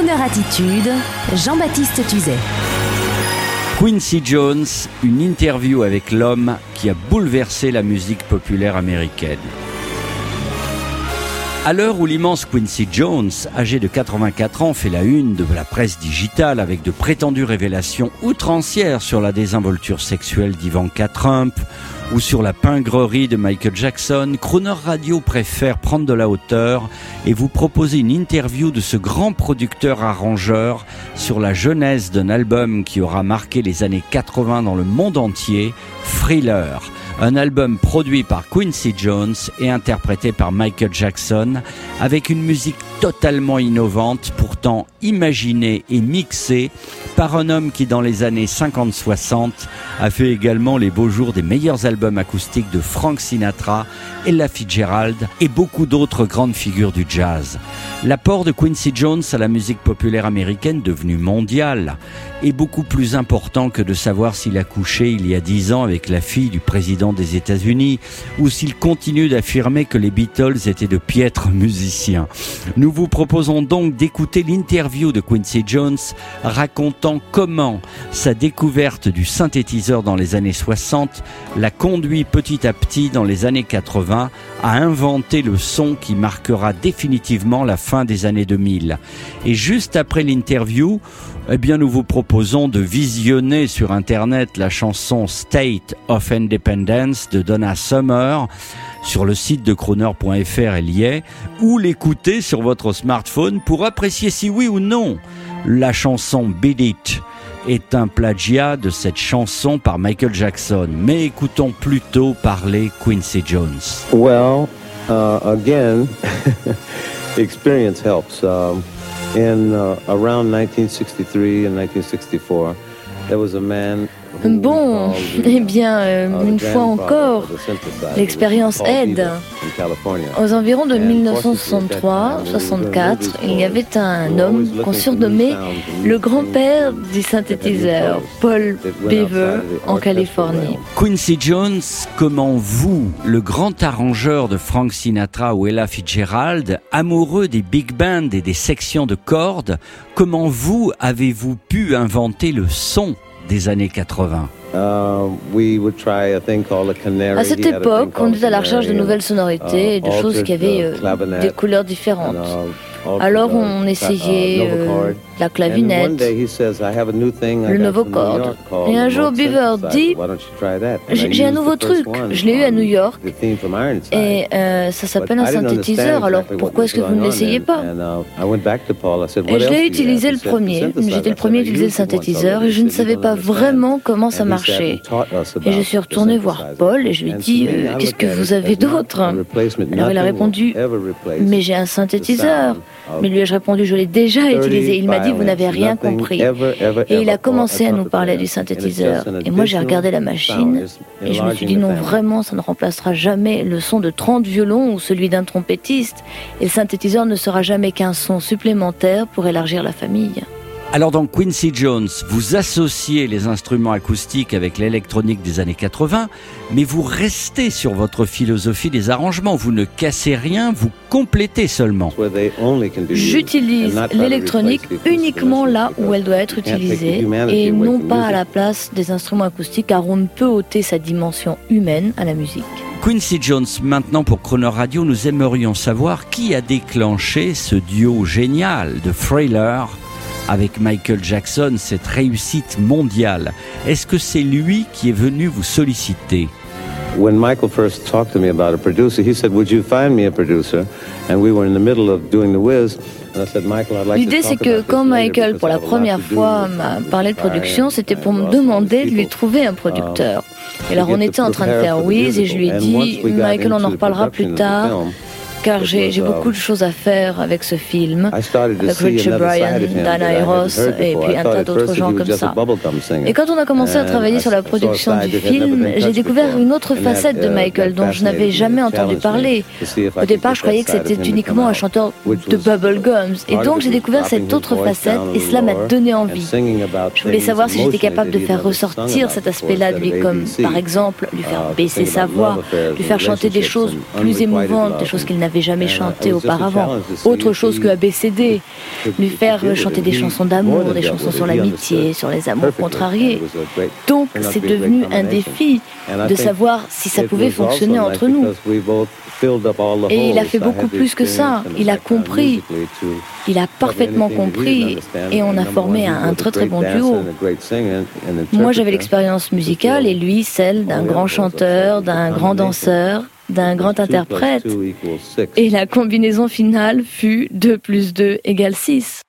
Crooner Attitude, Jean-Baptiste Tuzet. Quincy Jones, une interview avec l'homme qui a bouleversé la musique populaire américaine. À l'heure où l'immense Quincy Jones, âgé de 84 ans, fait la une de la presse digitale avec de prétendues révélations outrancières sur la désinvolture sexuelle d'Ivanka Trump ou sur la pingrerie de Michael Jackson, Crooner Radio préfère prendre de la hauteur et vous proposer une interview de ce grand producteur-arrangeur sur la genèse d'un album qui aura marqué les années 80 dans le monde entier, Thriller. Un album produit par Quincy Jones et interprété par Michael Jackson, avec une musique totalement innovante, pourtant imaginée et mixée par un homme qui dans les années 50-60 a fait également les beaux jours des meilleurs albums acoustiques de Frank Sinatra, Ella Fitzgerald et beaucoup d'autres grandes figures du jazz. L'apport de Quincy Jones à la musique populaire américaine devenue mondiale est beaucoup plus important que de savoir s'il a couché il y a dix ans avec la fille du président des États-Unis ou s'il continue d'affirmer que les Beatles étaient de piètres musiciens. Nous vous proposons donc d'écouter l'interview de Quincy Jones racontant comment sa découverte du synthétiseur dans les années 60 l'a conduit petit à petit dans les années 80 à inventer le son qui marquera définitivement la fin des années 2000. Et juste après l'interview, eh bien, nous vous proposons de visionner sur Internet la chanson State of Independence de Donna Summer. Sur le site de croner.fr, elle y ou l'écouter sur votre smartphone pour apprécier si oui ou non la chanson Beat It est un plagiat de cette chanson par Michael Jackson. Mais écoutons plutôt parler Quincy Jones. Well, uh, again, experience helps. Um, in uh, around 1963 and 1964, there was a man Bon, eh bien, euh, une fois encore, l'expérience aide. Aux environs de 1963-64, il y avait un homme qu'on surnommait le grand-père du synthétiseur, Paul Beaver, en Californie. Quincy Jones, comment vous, le grand arrangeur de Frank Sinatra ou Ella Fitzgerald, amoureux des big bands et des sections de cordes, comment vous avez-vous pu inventer le son? Des années 80 uh, à cette époque, on était à la recherche de nouvelles sonorités et de uh, choses qui avaient uh, euh, des couleurs différentes. Alors on essayait euh, la clavinette, le nouveau corde. Et un jour, Beaver dit J'ai un nouveau truc, je l'ai eu à New York, et euh, ça s'appelle un synthétiseur, alors pourquoi est-ce que vous ne l'essayez pas? Et je l'ai utilisé le premier, j'étais le premier à utiliser le synthétiseur, et je ne savais pas vraiment comment ça marchait. Et je suis retourné voir Paul et je lui ai dit euh, Qu'est-ce que vous avez d'autre? Alors il a répondu Mais j'ai un synthétiseur. Mais lui ai-je répondu, je l'ai déjà utilisé. Il m'a dit, vous n'avez rien compris. Et il a commencé à nous parler du synthétiseur. Et moi, j'ai regardé la machine et je me suis dit, non, vraiment, ça ne remplacera jamais le son de 30 violons ou celui d'un trompettiste. Et le synthétiseur ne sera jamais qu'un son supplémentaire pour élargir la famille. Alors dans Quincy Jones, vous associez les instruments acoustiques avec l'électronique des années 80, mais vous restez sur votre philosophie des arrangements. Vous ne cassez rien, vous complétez seulement. J'utilise l'électronique uniquement là où elle doit être utilisée et non pas à la place des instruments acoustiques car on ne peut ôter sa dimension humaine à la musique. Quincy Jones, maintenant pour Croner Radio, nous aimerions savoir qui a déclenché ce duo génial de Thriller avec Michael Jackson, cette réussite mondiale. Est-ce que c'est lui qui est venu vous solliciter? When Michael first talked to me about a producer, he said, "Would you find me a producer?" And we were in the middle of doing The Wiz. L'idée, c'est que quand Michael, pour la première fois, m'a parlé de production, c'était pour me demander de lui trouver un producteur. Et alors, on était en train de faire Wiz et je lui ai dit, Michael, on en reparlera plus tard car j'ai beaucoup de choses à faire avec ce film, avec Richard Bryan, Dana Ross et puis un tas d'autres gens comme ça. Et quand on a commencé à travailler sur la production du film, j'ai découvert une autre facette de Michael dont je n'avais jamais entendu parler. Au départ, je croyais que c'était uniquement un chanteur de bubblegums. Et donc, j'ai découvert cette autre facette et cela m'a donné envie. Je voulais savoir si j'étais capable de faire ressortir cet aspect-là de lui, comme par exemple lui faire baisser sa voix, lui faire chanter des choses plus émouvantes, des choses qu'il n'avait n'avait jamais chanté auparavant, autre chose que ABCD, lui faire chanter des chansons d'amour, des chansons sur l'amitié, sur les amours contrariés. Donc c'est devenu un défi de savoir si ça pouvait fonctionner entre nous. Et il a fait beaucoup plus que ça. Il a compris. Il a parfaitement compris et on a formé un, très très bon duo. Moi j'avais l'expérience musicale et lui celle d'un grand chanteur, d'un grand danseur, d'un grand interprète. Et la combinaison finale fut 2 plus 2 égale 6.